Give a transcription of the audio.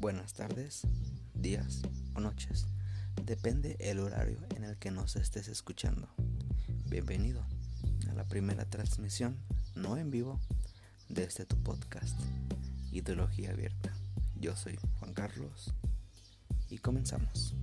Buenas tardes, días o noches. Depende el horario en el que nos estés escuchando. Bienvenido a la primera transmisión, no en vivo, de este tu podcast, Ideología Abierta. Yo soy Juan Carlos y comenzamos.